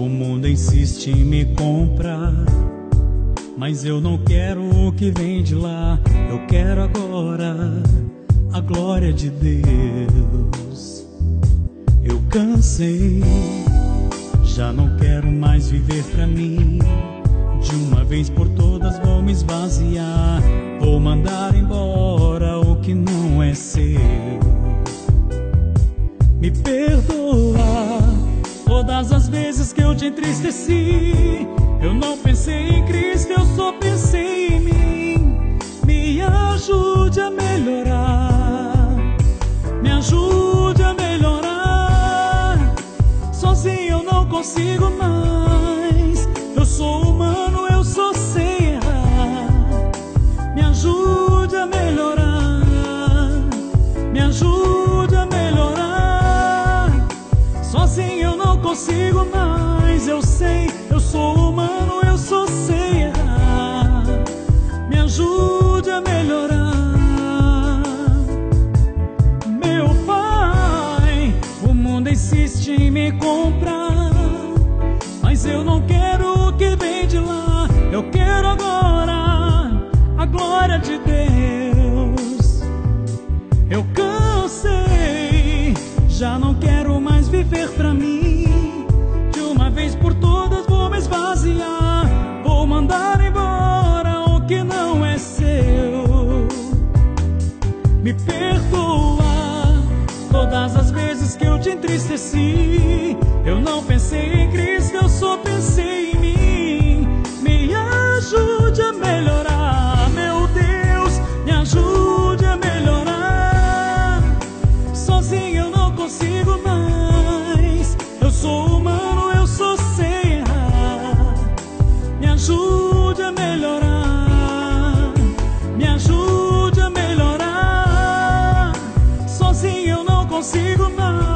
o mundo insiste em me comprar. Mas eu não quero o que vem de lá, eu quero agora a glória de Deus. Eu cansei, já não quero mais viver pra mim. De uma vez por todas vou me esvaziar, vou mandar que eu te entristeci. Eu não pensei em Cristo, eu só pensei em mim. Me ajude a melhorar, me ajude a melhorar. Sozinho eu não consigo mais. Eu sou humano, eu só sei errar. Me ajude a melhorar, me ajude consigo mais. Eu sei, eu sou humano, eu só sei errar. Me ajude a melhorar. Meu pai, o mundo insiste em me comprar. Me perdoa todas as vezes que eu te entristeci. consigo não.